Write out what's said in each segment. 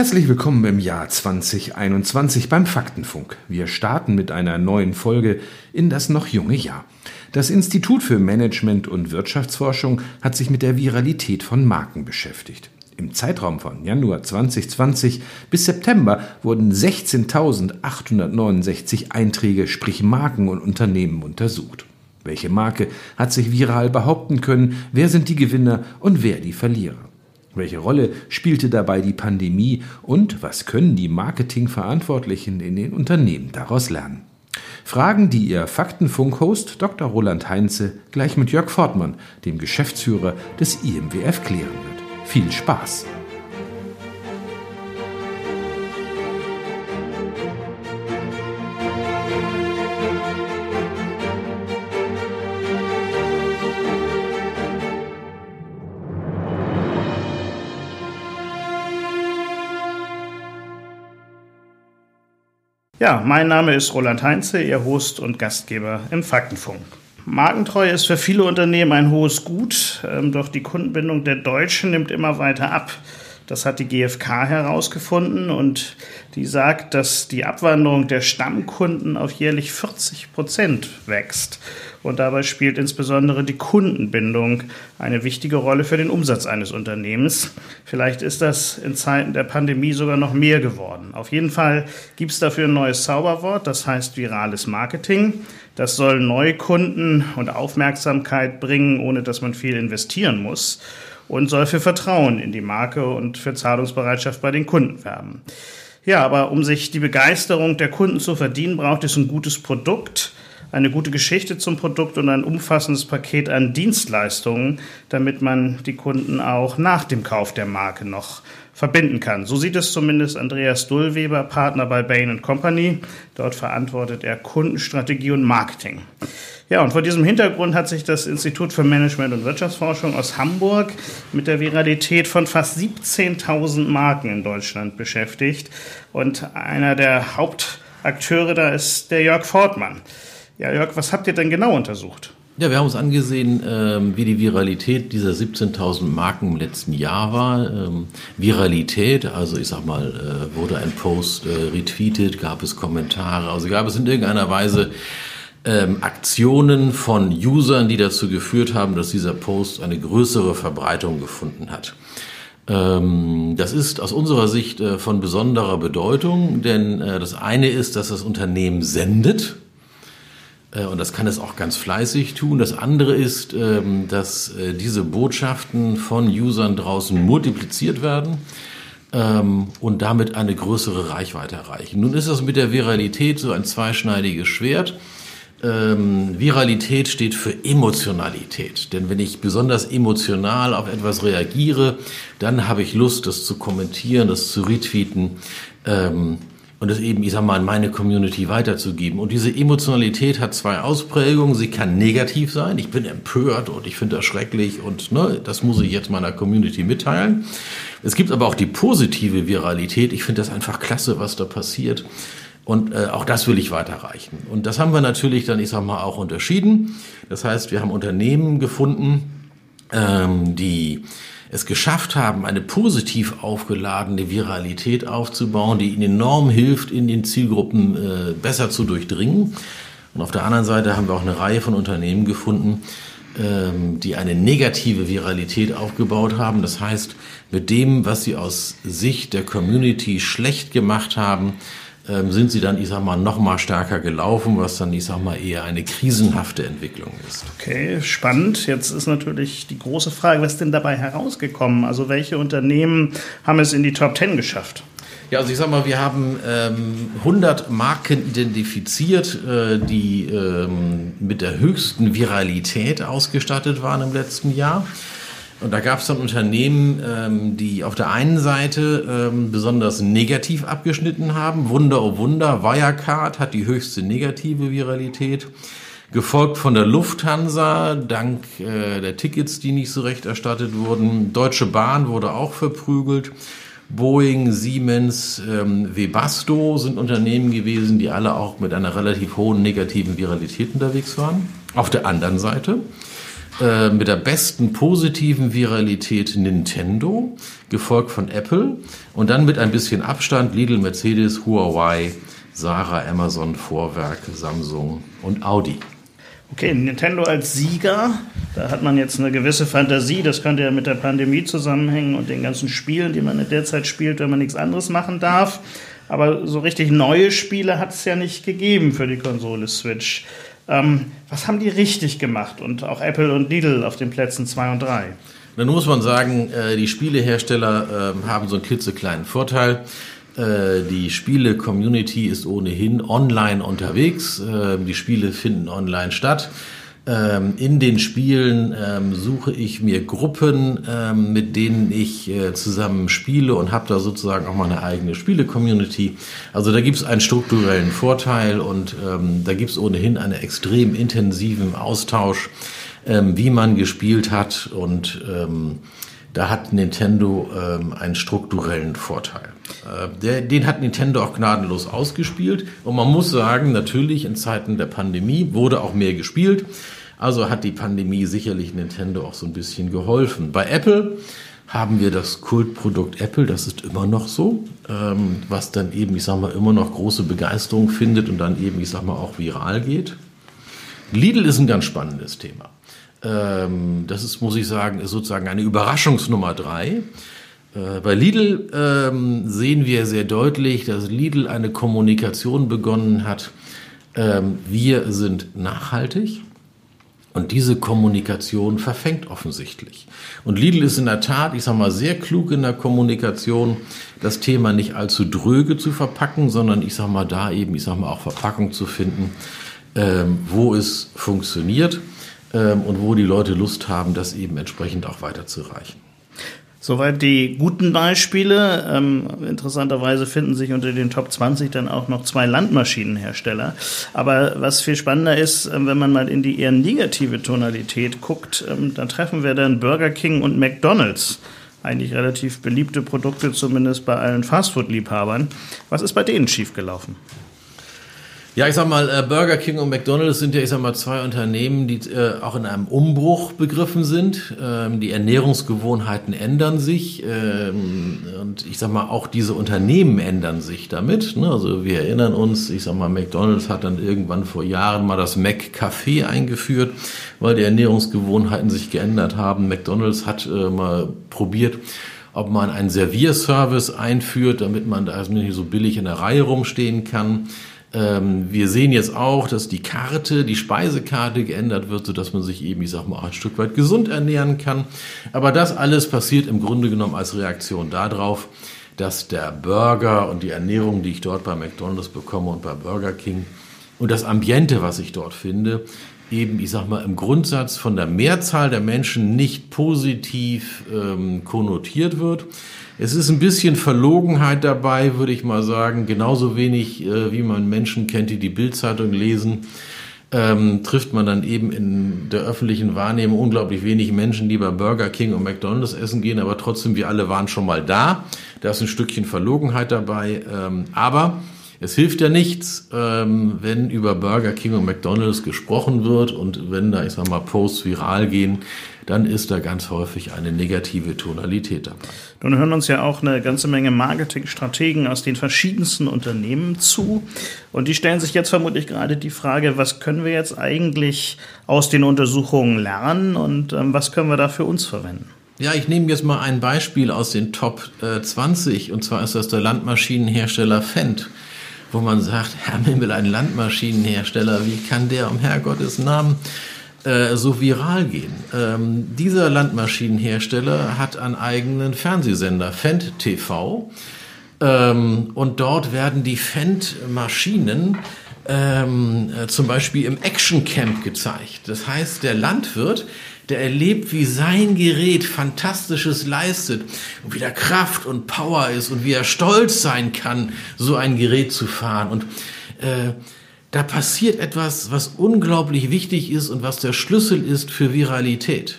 Herzlich willkommen im Jahr 2021 beim Faktenfunk. Wir starten mit einer neuen Folge in das noch junge Jahr. Das Institut für Management und Wirtschaftsforschung hat sich mit der Viralität von Marken beschäftigt. Im Zeitraum von Januar 2020 bis September wurden 16.869 Einträge, sprich Marken und Unternehmen untersucht. Welche Marke hat sich viral behaupten können? Wer sind die Gewinner und wer die Verlierer? Welche Rolle spielte dabei die Pandemie und was können die Marketingverantwortlichen in den Unternehmen daraus lernen? Fragen, die Ihr Faktenfunk-Host Dr. Roland Heinze gleich mit Jörg Fortmann, dem Geschäftsführer des IMWF, klären wird. Viel Spaß! Ja, mein Name ist Roland Heinze, Ihr Host und Gastgeber im Faktenfunk. Markentreue ist für viele Unternehmen ein hohes Gut, ähm, doch die Kundenbindung der Deutschen nimmt immer weiter ab. Das hat die GfK herausgefunden und die sagt, dass die Abwanderung der Stammkunden auf jährlich 40 Prozent wächst. Und dabei spielt insbesondere die Kundenbindung eine wichtige Rolle für den Umsatz eines Unternehmens. Vielleicht ist das in Zeiten der Pandemie sogar noch mehr geworden. Auf jeden Fall gibt es dafür ein neues Zauberwort, das heißt virales Marketing. Das soll Neukunden und Aufmerksamkeit bringen, ohne dass man viel investieren muss und soll für Vertrauen in die Marke und für Zahlungsbereitschaft bei den Kunden werben. Ja, aber um sich die Begeisterung der Kunden zu verdienen, braucht es ein gutes Produkt, eine gute Geschichte zum Produkt und ein umfassendes Paket an Dienstleistungen, damit man die Kunden auch nach dem Kauf der Marke noch verbinden kann. So sieht es zumindest Andreas Dullweber, Partner bei Bain Company. Dort verantwortet er Kundenstrategie und Marketing. Ja, und vor diesem Hintergrund hat sich das Institut für Management und Wirtschaftsforschung aus Hamburg mit der Viralität von fast 17.000 Marken in Deutschland beschäftigt. Und einer der Hauptakteure da ist der Jörg Fortmann. Ja, Jörg, was habt ihr denn genau untersucht? Ja, wir haben uns angesehen, ähm, wie die Viralität dieser 17.000 Marken im letzten Jahr war. Ähm, Viralität, also ich sag mal, äh, wurde ein Post äh, retweetet, gab es Kommentare, also gab es in irgendeiner Weise ähm, Aktionen von Usern, die dazu geführt haben, dass dieser Post eine größere Verbreitung gefunden hat. Das ist aus unserer Sicht äh, von besonderer Bedeutung, denn das eine ist, dass das Unternehmen sendet. Äh, und das kann es auch ganz fleißig tun. Das andere ist, ähm, dass äh, diese Botschaften von Usern draußen multipliziert werden ähm, und damit eine größere Reichweite erreichen. Nun ist das mit der Viralität so ein zweischneidiges Schwert ähm, Viralität steht für Emotionalität. Denn wenn ich besonders emotional auf etwas reagiere, dann habe ich Lust, das zu kommentieren, das zu retweeten und es eben, ich sag mal, in meine Community weiterzugeben. Und diese Emotionalität hat zwei Ausprägungen. Sie kann negativ sein. Ich bin empört und ich finde das schrecklich und ne, das muss ich jetzt meiner Community mitteilen. Es gibt aber auch die positive Viralität. Ich finde das einfach klasse, was da passiert. Und äh, auch das will ich weiterreichen. Und das haben wir natürlich dann, ich sag mal, auch unterschieden. Das heißt, wir haben Unternehmen gefunden, ähm, die es geschafft haben, eine positiv aufgeladene Viralität aufzubauen, die ihnen enorm hilft, in den Zielgruppen äh, besser zu durchdringen. Und auf der anderen Seite haben wir auch eine Reihe von Unternehmen gefunden, ähm, die eine negative Viralität aufgebaut haben. Das heißt, mit dem, was sie aus Sicht der Community schlecht gemacht haben, sind sie dann, ich sag mal, noch mal stärker gelaufen, was dann, ich sag mal, eher eine krisenhafte Entwicklung ist. Okay, spannend. Jetzt ist natürlich die große Frage, was ist denn dabei herausgekommen? Also welche Unternehmen haben es in die Top 10 geschafft? Ja, also ich sag mal, wir haben ähm, 100 Marken identifiziert, äh, die ähm, mit der höchsten Viralität ausgestattet waren im letzten Jahr. Und da gab es dann Unternehmen, ähm, die auf der einen Seite ähm, besonders negativ abgeschnitten haben. Wunder, oh Wunder, Wirecard hat die höchste negative Viralität. Gefolgt von der Lufthansa, dank äh, der Tickets, die nicht so recht erstattet wurden. Deutsche Bahn wurde auch verprügelt. Boeing, Siemens, ähm, Webasto sind Unternehmen gewesen, die alle auch mit einer relativ hohen negativen Viralität unterwegs waren. Auf der anderen Seite Äh, mit der besten positiven Viralität Nintendo, gefolgt von Apple und dann mit ein bisschen Abstand Lidl, Mercedes, Huawei, Sarah, Amazon, Vorwerk, Samsung und Audi. Okay, Nintendo als Sieger, da hat man jetzt eine gewisse Fantasie, das könnte ja mit der Pandemie zusammenhängen und den ganzen Spielen, die man in der Zeit spielt, wenn man nichts anderes machen darf. Aber so richtig neue Spiele hat es ja nicht gegeben für die Konsole Switch. Ähm, was haben die richtig gemacht und auch Apple und Lidl auf den Plätzen 2 und 3? Dann muss man sagen, äh, die Spielehersteller ähm, haben so einen klitzekleinen Vorteil. Äh, die Spiele-Community ist ohnehin online unterwegs. Ähm, die Spiele finden online statt. Ähm, in den Spielen ähm, suche ich mir Gruppen, mit denen ich äh, zusammen spiele und habe da sozusagen auch meine eigene Spiele-Community. Also da gibt es einen strukturellen Vorteil und da gibt es ohnehin einen extrem intensiven Austausch, wie man gespielt hat und da hat Nintendo einen strukturellen Vorteil. Äh, der, den hat Nintendo auch gnadenlos ausgespielt. Und man muss sagen, natürlich in Zeiten der Pandemie wurde auch mehr gespielt. Also hat die Pandemie sicherlich Nintendo auch so ein bisschen geholfen. Bei Apple haben wir das Kultprodukt Apple, das ist immer noch so, ähm, was dann eben, ich sag mal, immer noch große Begeisterung findet und dann eben, ich sag mal, auch viral geht. Lidl ist ein ganz spannendes Thema. Ähm, das ist, muss ich sagen, ist sozusagen eine Überraschungsnummer drei. Äh, bei Lidl ähm, sehen wir sehr deutlich, dass Lidl eine Kommunikation begonnen hat. Ähm, wir sind nachhaltig. Und diese Kommunikation verfängt offensichtlich. Und Lidl ist in der Tat, ich sag mal, sehr klug in der Kommunikation, das Thema nicht allzu dröge zu verpacken, sondern ich sag mal, da eben, ich sag mal, auch Verpackung zu finden, ähm, wo es funktioniert ähm, und wo die Leute Lust haben, das eben entsprechend auch weiterzureichen. Soweit die guten Beispiele. Ähm, interessanterweise finden sich unter den Top 20 dann auch noch zwei Landmaschinenhersteller. Aber was viel spannender ist, äh, wenn man mal in die eher negative Tonalität guckt, ähm, dann treffen wir dann Burger King und McDonald's. Eigentlich relativ beliebte Produkte, zumindest bei allen Fastfood-Liebhabern. Was ist bei denen schiefgelaufen? Ja, ich sag mal, äh, Burger King und McDonald's sind ja, ich sag mal, zwei Unternehmen, die äh, auch in einem Umbruch begriffen sind. Ähm, die Ernährungsgewohnheiten ändern sich ähm, und ich sag mal, auch diese Unternehmen ändern sich damit. Ne? Also wir erinnern uns, ich sag mal, McDonald's hat dann irgendwann vor Jahren mal das Mac-Café eingeführt, weil die Ernährungsgewohnheiten sich geändert haben. McDonald's hat äh, mal probiert, ob man einen Servierservice einführt, damit man da nicht so billig in der Reihe rumstehen kann. Ähm, wir sehen jetzt auch, dass die Karte, die Speisekarte geändert wird, sodass man sich eben, ich sag mal, auch ein Stück weit gesund ernähren kann. Aber das alles passiert im Grunde genommen als Reaktion darauf, dass der Burger und die Ernährung, die ich dort bei McDonald's bekomme und bei Burger King und das Ambiente, was ich dort finde, eben, ich sag mal, im Grundsatz von der Mehrzahl der Menschen nicht positiv ähm, konnotiert wird. Es ist ein bisschen Verlogenheit dabei, würde ich mal sagen. Genauso wenig, äh, wie man Menschen kennt, die die Bildzeitung lesen, ähm, trifft man dann eben in der öffentlichen Wahrnehmung unglaublich wenig Menschen, die bei Burger King und McDonald's essen gehen, aber trotzdem, wir alle waren schon mal da. Da ist ein Stückchen Verlogenheit dabei. Ähm, aber es hilft ja nichts, ähm, wenn über Burger King und McDonald's gesprochen wird und wenn da, ich sag mal, Posts viral gehen, dann ist da ganz häufig eine negative Tonalität dabei. Nun hören uns ja auch eine ganze Menge Marketingstrategen aus den verschiedensten Unternehmen zu. Und die stellen sich jetzt vermutlich gerade die Frage, was können wir jetzt eigentlich aus den Untersuchungen lernen und ähm, was können wir da für uns verwenden? Ja, ich nehme jetzt mal ein Beispiel aus den Top äh, 20 und zwar ist das der Landmaschinenhersteller Fendt wo man sagt, Herr Mimmel, ein Landmaschinenhersteller, wie kann der um Herrgottes Namen äh, so viral gehen? Ähm, dieser Landmaschinenhersteller hat einen eigenen Fernsehsender, Fendt TV. Ähm, und dort werden die Fendt-Maschinen ähm, äh, zum Beispiel im Action Camp gezeigt. Das heißt, der Landwirt der erlebt, wie sein Gerät Fantastisches leistet und wie da Kraft und Power ist und wie er stolz sein kann, so ein Gerät zu fahren. Und äh, da passiert etwas, was unglaublich wichtig ist und was der Schlüssel ist für Viralität.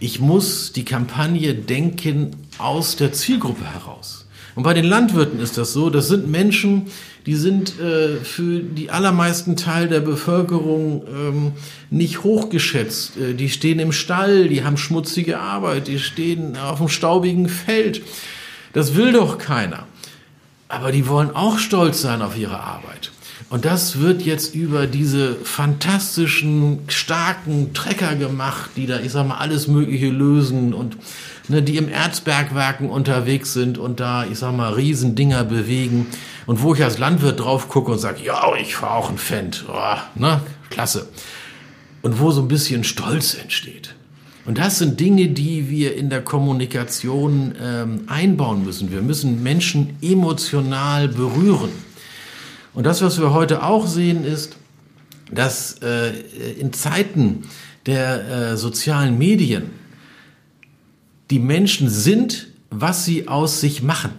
Ich muss die Kampagne denken aus der Zielgruppe heraus. Und bei den Landwirten ist das so, das sind Menschen, die sind äh, für die allermeisten Teil der Bevölkerung ähm, nicht hochgeschätzt. Äh, die stehen im Stall, die haben schmutzige Arbeit, die stehen auf dem staubigen Feld. Das will doch keiner. Aber die wollen auch stolz sein auf ihre Arbeit. Und das wird jetzt über diese fantastischen, starken Trecker gemacht, die da, ich sag mal, alles Mögliche lösen und ne, die im Erzbergwerken unterwegs sind und da, ich sag mal, Riesendinger bewegen. Und wo ich als Landwirt drauf gucke und sage, ja, ich fahre auch ein Fendt, oh, ne, klasse. Und wo so ein bisschen Stolz entsteht. Und das sind Dinge, die wir in der Kommunikation ähm, einbauen müssen. Wir müssen Menschen emotional berühren. Und das, was wir heute auch sehen, ist, dass äh, in Zeiten der äh, sozialen Medien die Menschen sind, was sie aus sich machen.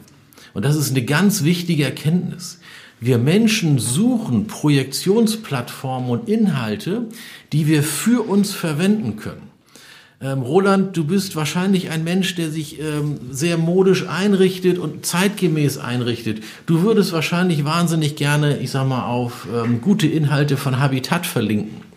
Und das ist eine ganz wichtige Erkenntnis. Wir Menschen suchen Projektionsplattformen und Inhalte, die wir für uns verwenden können. Ähm, Roland, du bist wahrscheinlich ein Mensch, der sich ähm, sehr modisch einrichtet und zeitgemäß einrichtet. Du würdest wahrscheinlich wahnsinnig gerne, ich sag mal, auf ähm, gute Inhalte von Habitat verlinken.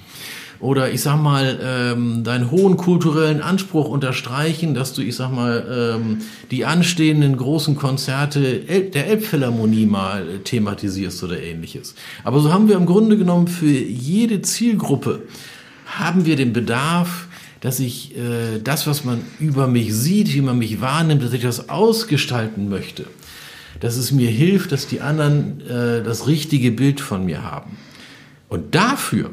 Oder ich sag mal, ähm, deinen hohen kulturellen Anspruch unterstreichen, dass du, ich sag mal, ähm, die anstehenden großen Konzerte El der Elbphilharmonie mal thematisierst oder ähnliches. Aber so haben wir im Grunde genommen für jede Zielgruppe haben wir den Bedarf, dass ich äh, das, was man über mich sieht, wie man mich wahrnimmt, dass ich das ausgestalten möchte. Dass es mir hilft, dass die anderen äh, das richtige Bild von mir haben. Und dafür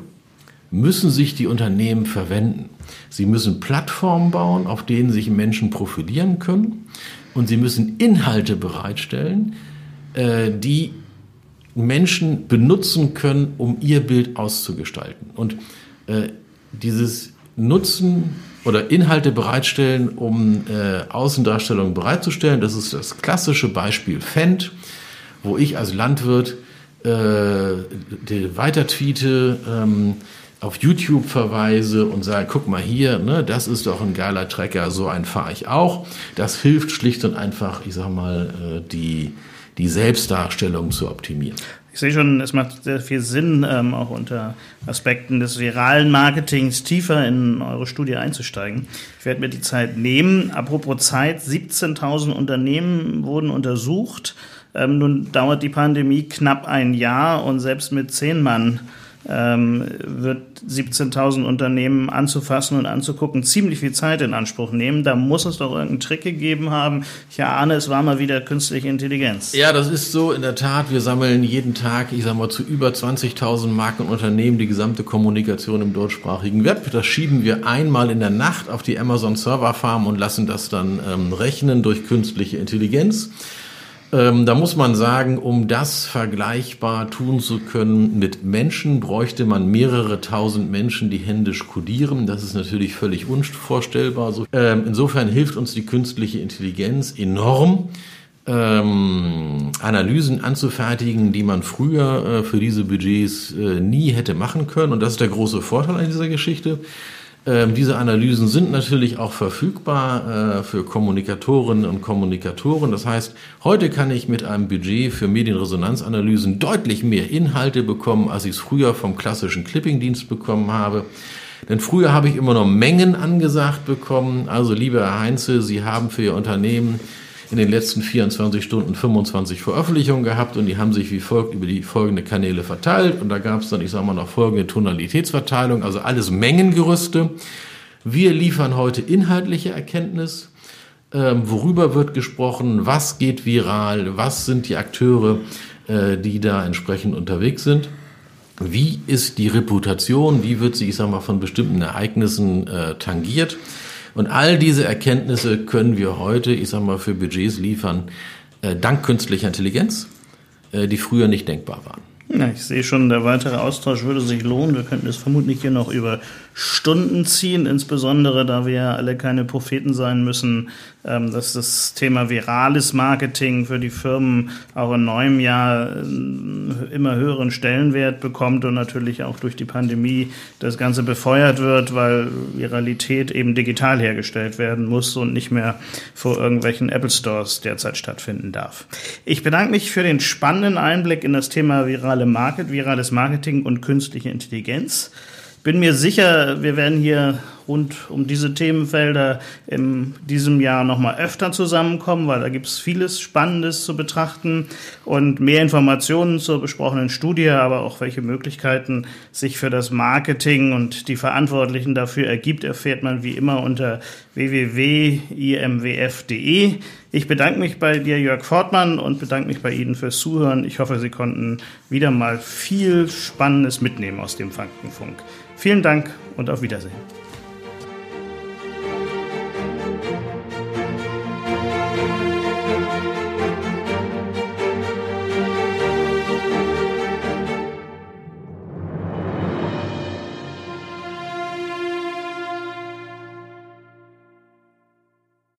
müssen sich die Unternehmen verwenden. Sie müssen Plattformen bauen, auf denen sich Menschen profilieren können. Und sie müssen Inhalte bereitstellen, äh, die Menschen benutzen können, um ihr Bild auszugestalten. Und äh, dieses nutzen oder Inhalte bereitstellen, um äh, Außendarstellungen bereitzustellen. Das ist das klassische Beispiel Fendt, wo ich als Landwirt äh, weiter tweete, ähm, auf YouTube verweise und sage, guck mal hier, ne, das ist doch ein geiler Trecker, so einen fahre ich auch. Das hilft schlicht und einfach, ich sag mal, äh, die, die Selbstdarstellung zu optimieren. Ich sehe schon, es macht sehr viel Sinn, ähm, auch unter Aspekten des viralen Marketings tiefer in eure Studie einzusteigen. Ich werde mir die Zeit nehmen. Apropos Zeit, 17.000 Unternehmen wurden untersucht. Ähm, nun dauert die Pandemie knapp ein Jahr und selbst mit zehn Mann ähm, wird 17.000 Unternehmen anzufassen und anzugucken ziemlich viel Zeit in Anspruch nehmen. Da muss es doch irgendeinen Trick gegeben haben. Ich ahne, es war mal wieder künstliche Intelligenz. Ja, das ist so in der Tat. Wir sammeln jeden Tag, ich sage mal, zu über 20.000 Marken und Unternehmen die gesamte Kommunikation im deutschsprachigen Web. Das schieben wir einmal in der Nacht auf die Amazon Server Farm und lassen das dann ähm, rechnen durch künstliche Intelligenz. Ähm, da muss man sagen, um das vergleichbar tun zu können mit Menschen, bräuchte man mehrere tausend Menschen, die händisch kodieren. Das ist natürlich völlig unvorstellbar. Ähm, insofern hilft uns die künstliche Intelligenz enorm. Ähm, Analysen anzufertigen, die man früher äh, für diese Budgets äh, nie hätte machen können. Und das ist der große Vorteil an dieser Geschichte. Ähm, diese Analysen sind natürlich auch verfügbar äh, für Kommunikatorinnen und Kommunikatoren. Das heißt, heute kann ich mit einem Budget für Medienresonanzanalysen deutlich mehr Inhalte bekommen, als ich es früher vom klassischen Clipping-Dienst bekommen habe. Denn früher habe ich immer noch Mengen angesagt bekommen. Also, lieber Herr Heinze, Sie haben für Ihr Unternehmen in den letzten 24 Stunden 25 Veröffentlichungen gehabt und die haben sich wie folgt über die folgenden Kanäle verteilt und da gab es dann, ich sage mal, noch folgende Tonalitätsverteilung, also alles Mengengerüste. Wir liefern heute inhaltliche Erkenntnis. Ähm, worüber wird gesprochen? Was geht viral? Was sind die Akteure, äh, die da entsprechend unterwegs sind? Wie ist die Reputation? Wie wird sie, ich sage mal, von bestimmten Ereignissen äh, tangiert? Und all diese Erkenntnisse können wir heute, ich sag mal, für Budgets liefern, äh, dank künstlicher Intelligenz, äh, die früher nicht denkbar waren. Ja, ich sehe schon, der weitere Austausch würde sich lohnen. Wir könnten es vermutlich hier noch über Stunden ziehen, insbesondere da wir ja alle keine Propheten sein müssen, ähm, dass das Thema virales Marketing für die Firmen auch in neuem Jahr äh, immer höheren Stellenwert bekommt und natürlich auch durch die Pandemie das Ganze befeuert wird, weil Viralität eben digital hergestellt werden muss und nicht mehr vor irgendwelchen Apple Stores derzeit stattfinden darf. Ich bedanke mich für den spannenden Einblick in das Thema virale Market, virales Marketing und künstliche Intelligenz bin mir sicher, wir werden hier rund um diese Themenfelder in diesem Jahr noch mal öfter zusammenkommen, weil da gibt es vieles Spannendes zu betrachten und mehr Informationen zur besprochenen Studie, aber auch welche Möglichkeiten sich für das Marketing und die Verantwortlichen dafür ergibt, erfährt man wie immer unter www.imwf.de. Ich bedanke mich bei dir, Jörg Fortmann, und bedanke mich bei Ihnen fürs Zuhören. Ich hoffe, Sie konnten wieder mal viel Spannendes mitnehmen aus dem Frankenfunk. Vielen Dank und auf Wiedersehen.